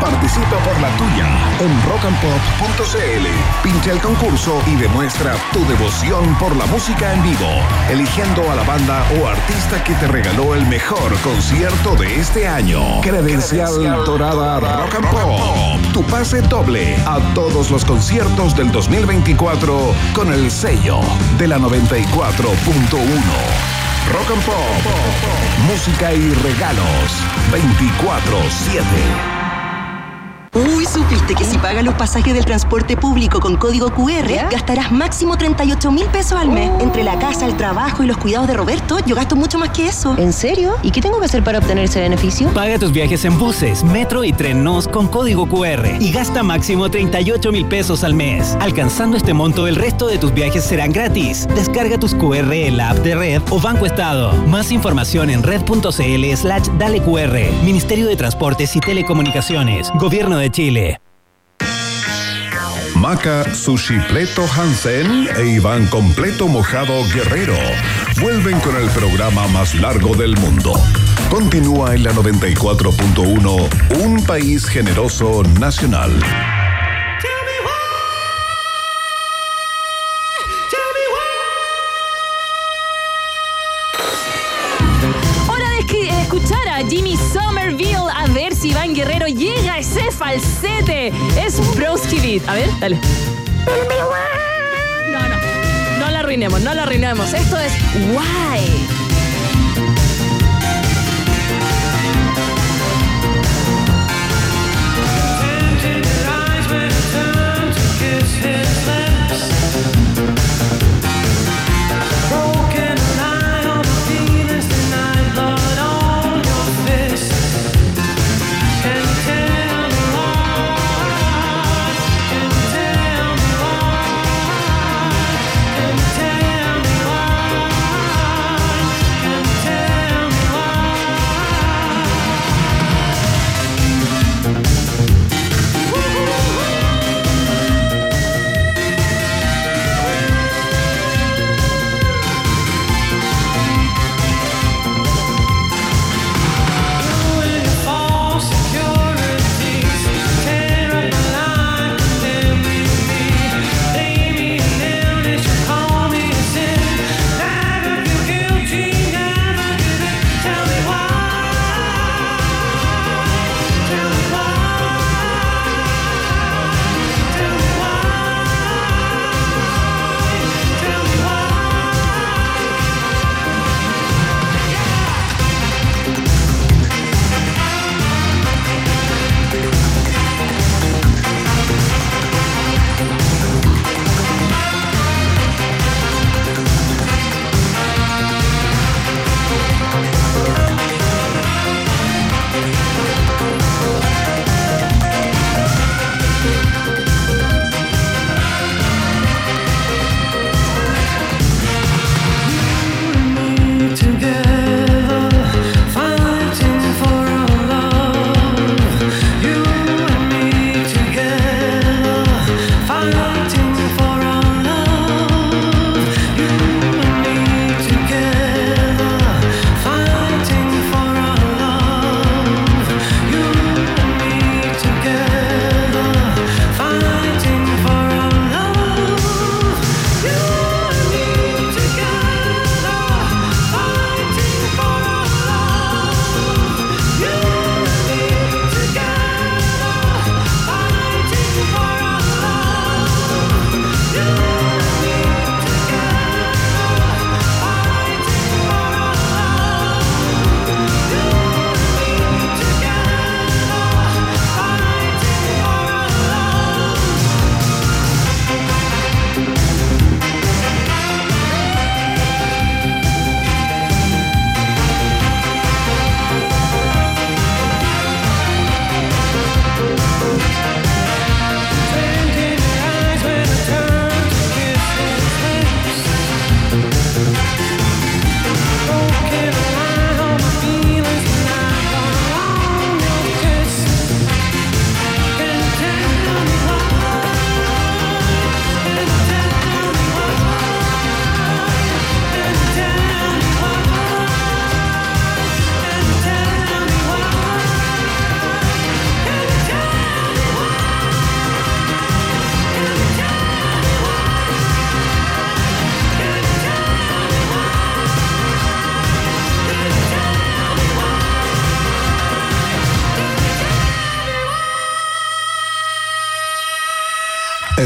Participa por la tuya en rockandpop.cl. Pincha el concurso y demuestra tu devoción por la música en vivo, eligiendo a la banda o artista que te regaló el mejor concierto de este año. Credencial Dorada Rock and Pop. Tu pase doble a todos los conciertos del 2024 con el sello de la 94.1. Rock and Pop. Música y regalos 24-7.
Uy, ¿supiste que si pagas los pasajes del transporte público con código QR, gastarás máximo 38 mil pesos al mes? Entre la casa, el trabajo y los cuidados de Roberto, yo gasto mucho más que eso.
¿En serio? ¿Y qué tengo que hacer para obtener ese beneficio?
Paga tus viajes en buses, metro y tren NOS con código QR y gasta máximo 38 mil pesos al mes. Alcanzando este monto, el resto de tus viajes serán gratis. Descarga tus QR en la app de Red o Banco Estado. Más información en red.cl slash dale QR. Ministerio de Transportes y Telecomunicaciones. Gobierno de Chile.
Maca Sushi Pleto Hansen e Iván Completo Mojado Guerrero vuelven con el programa más largo del mundo. Continúa en la 94.1 Un País Generoso Nacional.
Falsete. Es Broski Beat. A ver, dale. No, no. No la arruinemos, no la arruinemos. Esto es Why.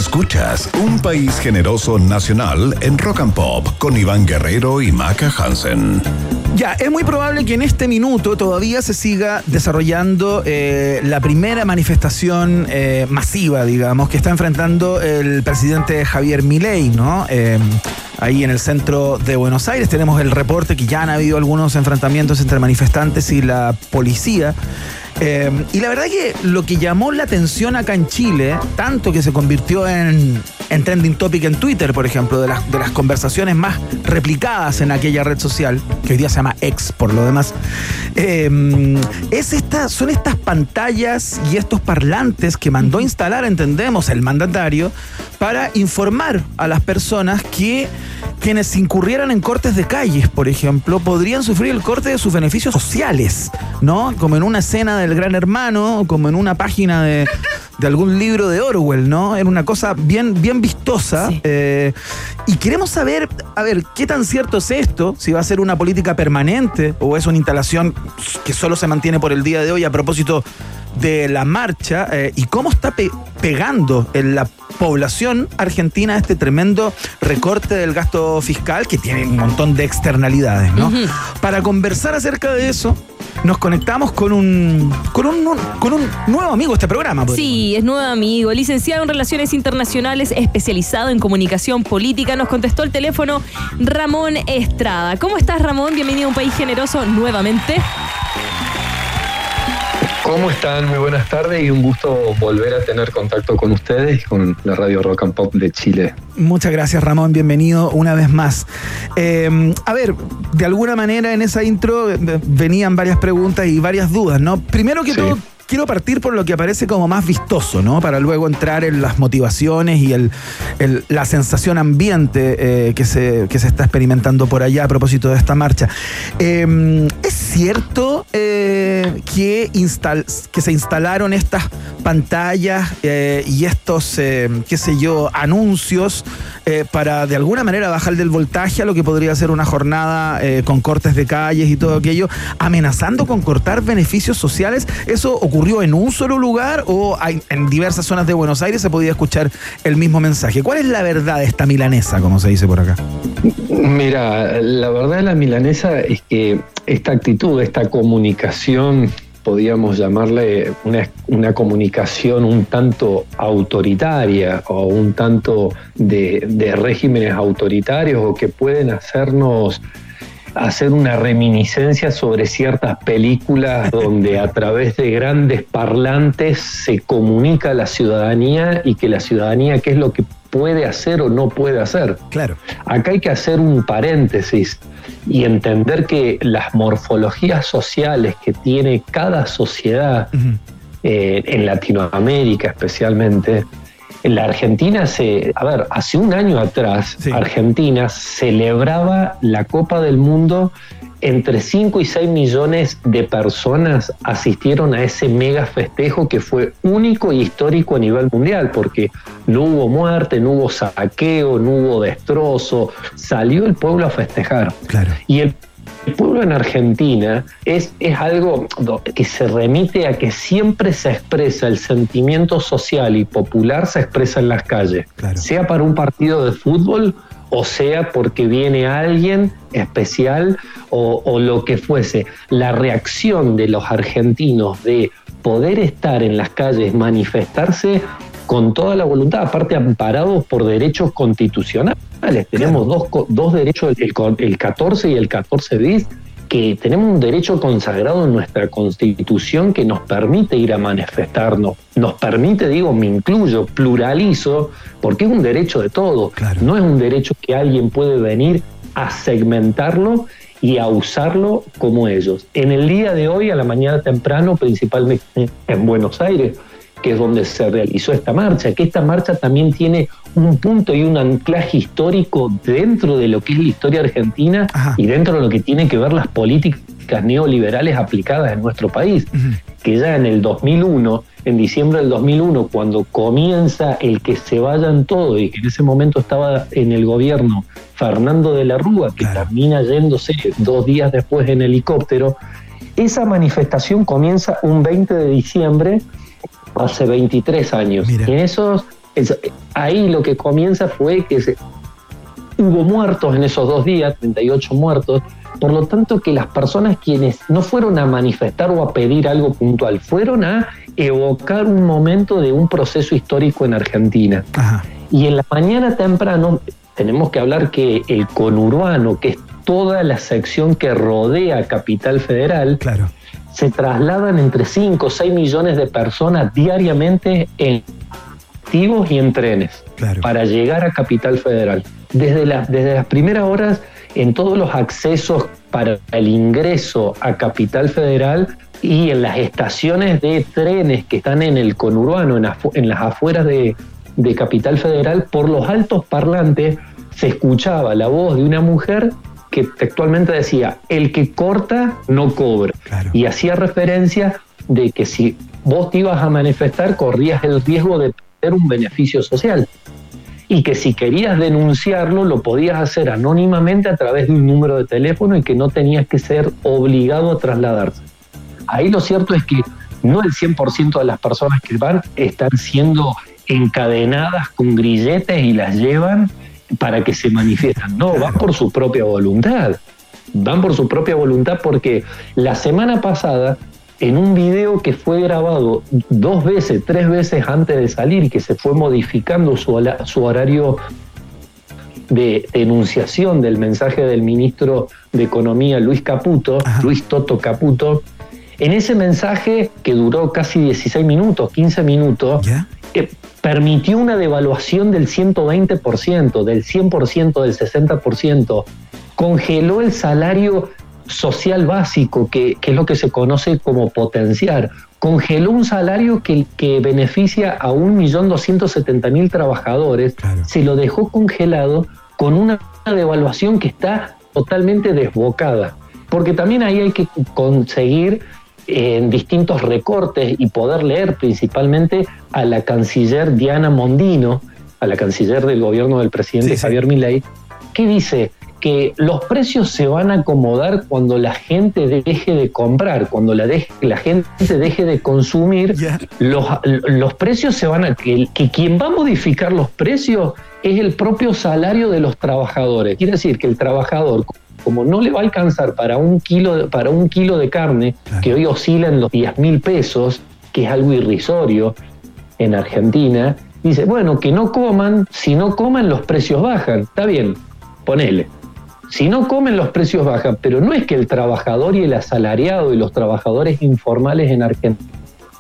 Escuchas Un País Generoso Nacional en Rock and Pop con Iván Guerrero y Maca Hansen.
Ya, es muy probable que en este minuto todavía se siga desarrollando eh, la primera manifestación eh, masiva, digamos, que está enfrentando el presidente Javier Milei, ¿no? Eh, ahí en el centro de Buenos Aires tenemos el reporte que ya han habido algunos enfrentamientos entre manifestantes y la policía. Eh, y la verdad que lo que llamó la atención acá en Chile, tanto que se convirtió en, en trending topic en Twitter, por ejemplo, de las, de las conversaciones más replicadas en aquella red social, que hoy día se llama X por lo demás, eh, es esta, son estas pantallas y estos parlantes que mandó instalar, entendemos, el mandatario, para informar a las personas que quienes incurrieran en cortes de calles, por ejemplo, podrían sufrir el corte de sus beneficios sociales, ¿no? Como en una escena del Gran Hermano, como en una página de, de algún libro de Orwell, ¿no? Era una cosa bien, bien vistosa. eh, y queremos saber, a ver, ¿qué tan cierto es esto? Si va a ser una política permanente o es una instalación que solo se mantiene por el día de hoy a propósito de la marcha eh, y cómo está pe- pegando en la población argentina este tremendo recorte del gasto fiscal que tiene un montón de externalidades, ¿no? Para conversar acerca de eso, nos conectamos con un, con un, con un nuevo amigo de este programa. podríamos
Es nuevo amigo, licenciado en Relaciones Internacionales, especializado en comunicación política. Nos contestó el teléfono Ramón Estrada. ¿Cómo estás, Ramón? Bienvenido a un país generoso nuevamente.
¿Cómo están? Muy buenas tardes y un gusto volver a tener contacto con ustedes y con la radio Rock and Pop de Chile.
Muchas gracias, Ramón. Bienvenido una vez más. Eh, a ver, de alguna manera en esa intro eh, venían varias preguntas y varias dudas, ¿no? Primero que todo, quiero partir por lo que aparece como más vistoso, ¿no? Para luego entrar en las motivaciones y el, la sensación ambiente eh, que, se, que se está experimentando por allá a propósito de esta marcha. Eh, ¿Es cierto eh, que, instal- que se instalaron estas pantallas eh, y estos, eh, qué sé yo, anuncios para de alguna manera bajar del voltaje a lo que podría ser una jornada con cortes de calles y todo aquello, amenazando con cortar beneficios sociales? ¿Eso ocurrió en un solo lugar o en diversas zonas de Buenos Aires se podía escuchar el mismo mensaje? ¿Cuál es la verdad de esta milanesa, como se dice por acá?
Mira, la verdad de la milanesa es que esta actitud, esta comunicación, podríamos llamarle una, una comunicación un tanto autoritaria o un tanto de, de regímenes autoritarios o que pueden hacernos hacer una reminiscencia sobre ciertas películas donde a través de grandes parlantes se comunica a la ciudadanía y que la ciudadanía qué es lo que puede hacer o no puede hacer.
Claro.
Acá hay que hacer un paréntesis y entender que las morfologías sociales que tiene cada sociedad, eh, en Latinoamérica especialmente, en la Argentina se, a ver, hace un año atrás, Argentina celebraba la Copa del Mundo. Entre 5 y 6 millones de personas asistieron a ese mega festejo que fue único y histórico a nivel mundial, porque no hubo muerte, no hubo saqueo, no hubo destrozo, salió el pueblo a festejar. Y el el pueblo en Argentina es, es algo que se remite a que siempre se expresa el sentimiento social y popular, se expresa en las calles, sea para un partido de fútbol o sea porque viene alguien especial o, o lo que fuese. La reacción de los argentinos de poder estar en las calles, manifestarse con toda la voluntad, aparte amparados por derechos constitucionales. Tenemos dos, dos derechos, el, el 14 y el 14 bis, que tenemos un derecho consagrado en nuestra constitución que nos permite ir a manifestarnos. Nos permite, digo, me incluyo, pluralizo, porque es un derecho de todos. No es un derecho que alguien puede venir a segmentarlo y a usarlo como ellos. En el día de hoy, a la mañana temprano, principalmente en Buenos Aires, que es donde se realizó esta marcha, que esta marcha también tiene un punto y un anclaje histórico dentro de lo que es la historia argentina y dentro de lo que tiene que ver las políticas neoliberales aplicadas en nuestro país, que ya en el 2001, en diciembre del 2001, cuando comienza el que se vayan todos y que en ese momento estaba en el gobierno Fernando de la Rúa, que termina yéndose dos días después en helicóptero, esa manifestación comienza un 20 de diciembre hace 23 años. Y en esos Es- ahí lo que comienza fue que se- hubo muertos en esos dos días, 38 muertos, por lo tanto que las personas quienes no fueron a manifestar o a pedir algo puntual, fueron a evocar un momento de un proceso histórico en Argentina. Y en la mañana temprano tenemos que hablar que el conurbano, que es toda la sección que rodea Capital Federal, se trasladan entre 5 o 6 millones de personas diariamente en activos y en trenes para llegar a Capital Federal. Desde, las desde las primeras horas, en todos los accesos para el ingreso a Capital Federal y en las estaciones de trenes que están en el conurbano, en, afu- en las afueras de, de Capital Federal, por los altos parlantes se escuchaba la voz de una mujer que textualmente decía, el que corta no cobra. Y hacía referencia de que si vos te ibas a manifestar, corrías el riesgo de perder un beneficio social. Y que si querías denunciarlo, lo podías hacer anónimamente a través de un número de teléfono y que no tenías que ser obligado a trasladarse. Ahí lo cierto es que no el 100% de las personas que van están siendo encadenadas con grilletes y las llevan para que se manifiesten. No, van por su propia voluntad. Van por su propia voluntad porque la semana pasada, en un video que fue grabado dos veces, tres veces antes de salir que se fue modificando su, su horario de denunciación del mensaje del ministro de Economía, Luis Caputo, Luis Toto Caputo, en ese mensaje que duró casi 16 minutos, 15 minutos, eh, permitió una devaluación del 120%, del 100%, del 60%, congeló el salario social básico, que, que es lo que se conoce como potenciar, congeló un salario que, que beneficia a 1.270.000 trabajadores, se lo dejó congelado con una devaluación que está totalmente desbocada. Porque también ahí hay que conseguir en distintos recortes y poder leer principalmente a la canciller Diana Mondino, a la canciller del gobierno del presidente Javier Milei, que dice que los precios se van a acomodar cuando la gente deje de comprar, cuando la, deje- la gente deje de consumir, los, los precios se van a... Que, que quien va a modificar los precios es el propio salario de los trabajadores. Quiere decir que el trabajador, como no le va a alcanzar para un kilo de, para un kilo de carne, que hoy oscila en los 10 mil pesos, que es algo irrisorio en Argentina, dice, bueno, que no coman, si no coman los precios bajan, está bien, ponele. Si no comen los precios bajan, pero no es que el trabajador y el asalariado y los trabajadores informales en Argentina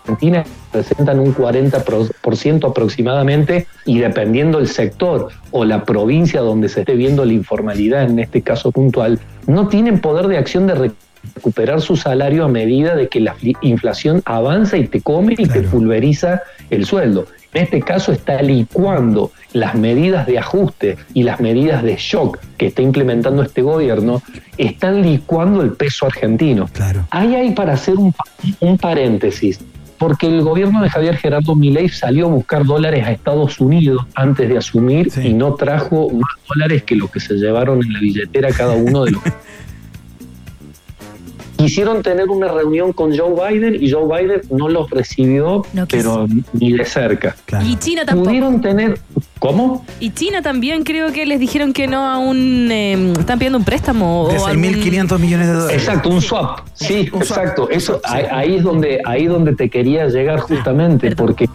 representan un 40% aproximadamente y dependiendo el sector o la provincia donde se esté viendo la informalidad, en este caso puntual, no tienen poder de acción de recuperar su salario a medida de que la inflación avanza y te come y te pulveriza el sueldo. En este caso está licuando las medidas de ajuste y las medidas de shock que está implementando este gobierno, están licuando el peso argentino. Ahí hay para hacer un, un paréntesis, porque el gobierno de Javier Gerardo Milei salió a buscar dólares a Estados Unidos antes de asumir y no trajo más dólares que lo que se llevaron en la billetera cada uno de los Quisieron tener una reunión con Joe Biden y Joe Biden no los recibió, pero ni de cerca.
Y China tampoco.
Pudieron tener. ¿Cómo?
Y China también creo que les dijeron que no a un... eh, están pidiendo un préstamo.
De
o algún-
6.500 millones de dólares.
Exacto, un swap. Sí, exacto. Eso, ahí, ahí es donde, ahí es donde te quería llegar justamente, porque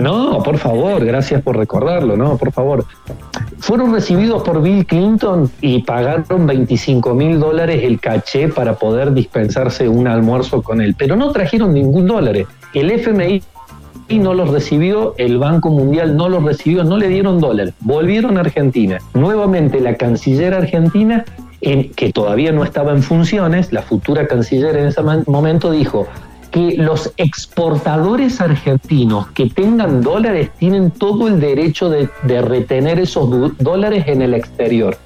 no, por favor, gracias por recordarlo, no, por favor. Fueron recibidos por Bill Clinton y pagaron 25 mil dólares el caché para poder dispensarse un almuerzo con él, pero no trajeron ningún dólar. El FMI no los recibió, el Banco Mundial no los recibió, no le dieron dólares. Volvieron a Argentina. Nuevamente la canciller argentina, en- que todavía no estaba en funciones, la futura canciller en ese momento dijo que los exportadores argentinos que tengan dólares tienen todo el derecho de, retener esos dólares en el exterior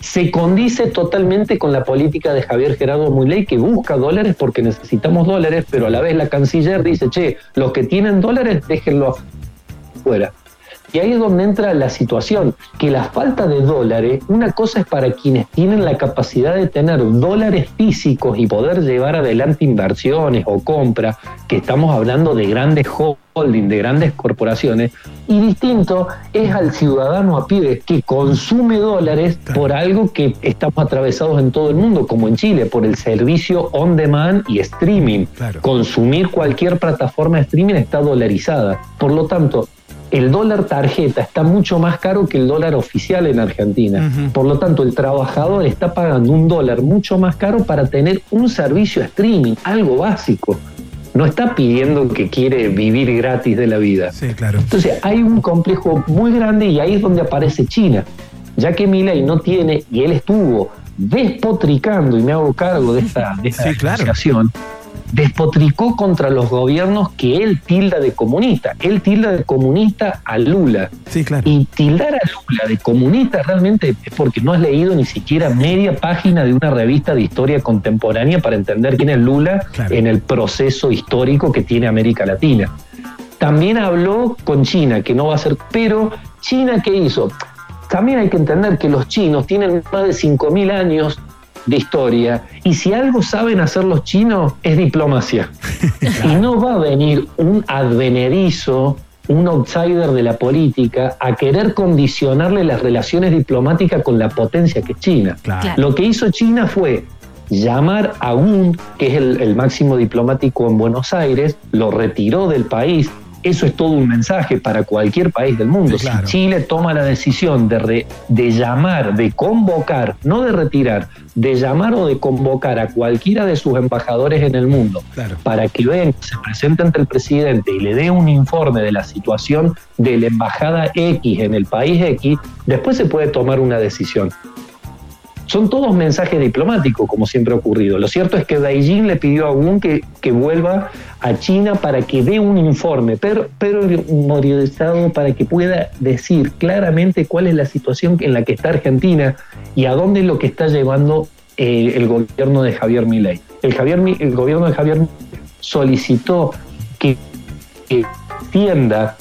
se condice totalmente con la política de Javier Gerardo Milei que busca dólares porque necesitamos dólares, pero a la vez la canciller dice, che, los que tienen dólares déjenlo afuera. Y ahí es donde entra la situación, que la falta de dólares, una cosa es para quienes tienen la capacidad de tener dólares físicos y poder llevar adelante inversiones o compras, que estamos hablando de grandes holding, de grandes corporaciones, y distinto es al ciudadano a pie que consume dólares por algo que estamos atravesados en todo el mundo, como en Chile, por el servicio on demand y streaming. Consumir cualquier plataforma de streaming está dolarizada. Por lo tanto, el dólar tarjeta está mucho más caro que el dólar oficial en Argentina. Por lo tanto, el trabajador está pagando un dólar mucho más caro para tener un servicio streaming, algo básico. No está pidiendo que quiere vivir gratis de la vida.
Sí, claro.
Entonces, hay un complejo muy grande y ahí es donde aparece China. Ya que Milei no tiene, y él estuvo despotricando, y me hago cargo de esta, de esta asociación, despotricó contra los gobiernos que él tilda de comunista. Él tilda de comunista a Lula.
Sí, claro.
Y tildar a Lula de comunista realmente es porque no has leído ni siquiera media página de una revista de historia contemporánea para entender quién es Lula en el proceso histórico que tiene América Latina. También habló con China, que no va a ser, pero China, ¿qué hizo? También hay que entender que los chinos tienen más de 5.000 años de historia y si algo saben hacer los chinos es diplomacia. y no va a venir un advenedizo, un outsider de la política a querer condicionarle las relaciones diplomáticas con la potencia que es China. Lo que hizo China fue llamar a un, que es el, el máximo diplomático en Buenos Aires, lo retiró del país, eso es todo un mensaje para cualquier país del mundo. Si Chile toma la decisión de, de llamar, de convocar, no de retirar, de llamar o de convocar a cualquiera de sus embajadores en el mundo para que venga, se presente ante el presidente y le dé un informe de la situación de la embajada X en el país X, después se puede tomar una decisión. Son todos mensajes diplomáticos, como siempre ha ocurrido. Lo cierto es que Beijing le pidió a Gun que, que vuelva a China para que dé un informe, pero, pero monitorizado para que pueda decir claramente cuál es la situación en la que está Argentina y a dónde es lo que está llevando eh, el gobierno de Javier Milei. El, Javier, el gobierno de Javier solicitó que, que tienda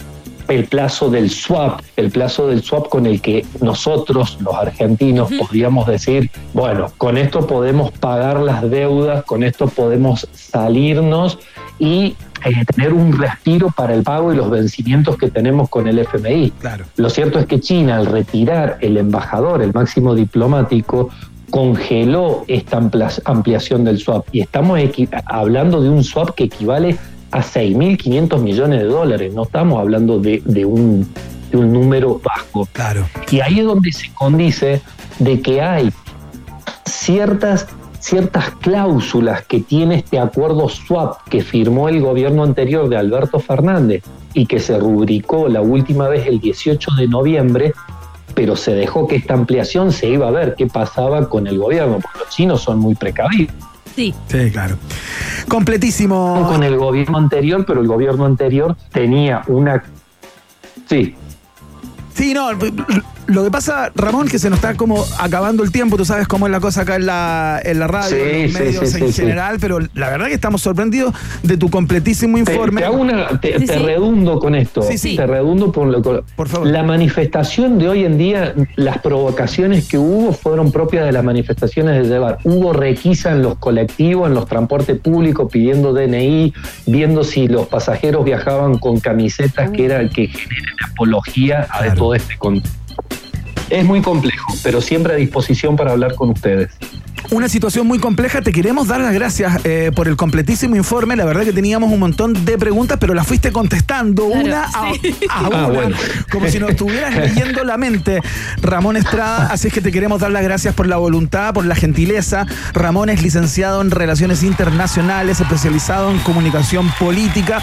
el plazo del swap, el plazo del swap con el que nosotros, los argentinos, podríamos decir, bueno, con esto podemos pagar las deudas, con esto podemos salirnos y eh, tener un respiro para el pago y los vencimientos que tenemos con el FMI.
Claro.
Lo cierto es que China, al retirar el embajador, el máximo diplomático, congeló esta ampliación del swap. Y estamos hablando de un swap que equivale a 6.500 millones de dólares. No estamos hablando de, un, de un número bajo.
Claro.
Y ahí es donde se condice de que hay ciertas ciertas cláusulas que tiene este acuerdo swap que firmó el gobierno anterior de Alberto Fernández y que se rubricó la última vez el 18 de noviembre, pero se dejó que esta ampliación se iba a ver qué pasaba con el gobierno, porque los chinos son muy precavidos.
Sí.
Sí, claro. Completísimo.
Con el gobierno anterior, pero el gobierno anterior tenía una... Sí.
Sí, no, lo que pasa, Ramón, que se nos está como acabando el tiempo, tú sabes cómo es la cosa acá en la, en la radio,
Sí,
en los
sí,
medios
sí,
en
sí,
general, pero la verdad que estamos sorprendidos de tu completísimo informe.
te hago una- te-
Sí,
te
sí.
redundo con esto.
Sí, sí.
Te redundo por, lo, por
favor.
La manifestación de hoy en día, las provocaciones que hubo fueron propias de las manifestaciones de llevar. Hubo requisa en los colectivos, en los transportes públicos, pidiendo DNI, viendo si los pasajeros viajaban con camisetas que era que generen apología a todo este contexto. Es muy complejo, pero siempre a disposición para hablar con ustedes.
Una situación muy compleja. Te queremos dar las gracias eh, por el completísimo informe. La verdad que teníamos un montón de preguntas, pero las fuiste contestando
Claro,
una a,
sí.
a
Ah,
una,
bueno.
como si nos estuvieras leyendo la mente, Ramón Estrada. Así es que te queremos dar las gracias por la voluntad, por la gentileza. Ramón es licenciado en Relaciones Internacionales, especializado en comunicación política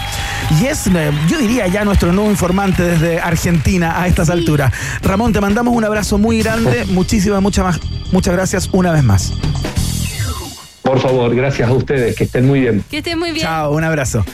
y es, eh, yo diría, ya nuestro nuevo informante desde Argentina a estas alturas. Ramón, te mandamos un abrazo muy grande. Muchísimas, muchas más. Muchas gracias una vez más.
Por favor, gracias a ustedes, que estén muy bien.
Que estés muy bien.
Chao, un abrazo.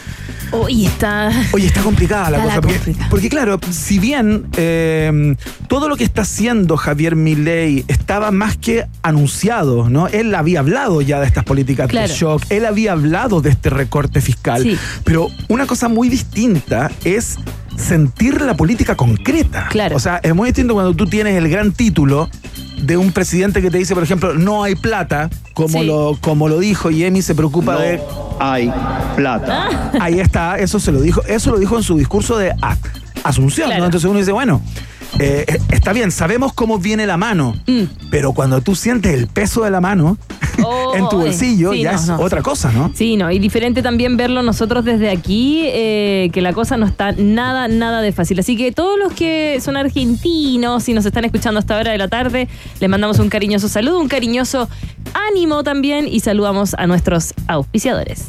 Hoy está.
Oye, está complicada la
Está
cosa.
la
porque,
complicada.
porque, claro, si bien eh, todo lo que está haciendo Javier Milei estaba más que anunciado, ¿no? Él había hablado ya de estas políticas
Claro.
de shock, él había hablado de este recorte fiscal.
Sí.
Pero una cosa muy distinta es sentir la política concreta.
Claro.
O sea, es muy distinto cuando tú tienes el gran título de un presidente que te dice, por ejemplo, no hay plata, como,
Sí.
lo, como lo dijo y Emi se preocupa
No
de.
hay plata.
Ahí está, eso se lo dijo, eso lo dijo en su discurso de Asunción,
Claro.
¿no? Entonces uno dice, bueno, eh, eh, está bien, sabemos cómo viene la mano,
Mm.
pero cuando tú sientes el peso de la mano
Oh,
en tu bolsillo,
sí,
ya
no,
es
no.
otra cosa, ¿no?
Sí, no, y diferente también verlo nosotros desde aquí, eh, que la cosa no está nada, nada de fácil. Así que todos los que son argentinos y nos están escuchando hasta hora de la tarde, les mandamos un cariñoso saludo, un cariñoso ánimo también y saludamos a nuestros auspiciadores.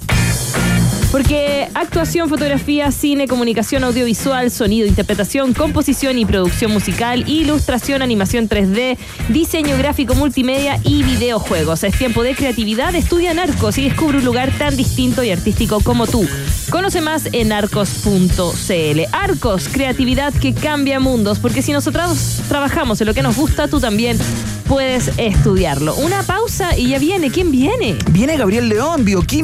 Porque actuación, fotografía, cine, comunicación audiovisual, sonido, interpretación, composición y producción musical, ilustración, animación 3D, diseño gráfico multimedia y videojuegos. Es tiempo de creatividad, estudia Narcos y descubre un lugar tan distinto y artístico como tú. Conoce más en arcos.cl. Arcos, creatividad que cambia mundos, porque si nosotros trabajamos en lo que nos gusta, tú también puedes estudiarlo. Una pausa y ya viene. ¿Quién viene?
Viene Gabriel León, bioquímico.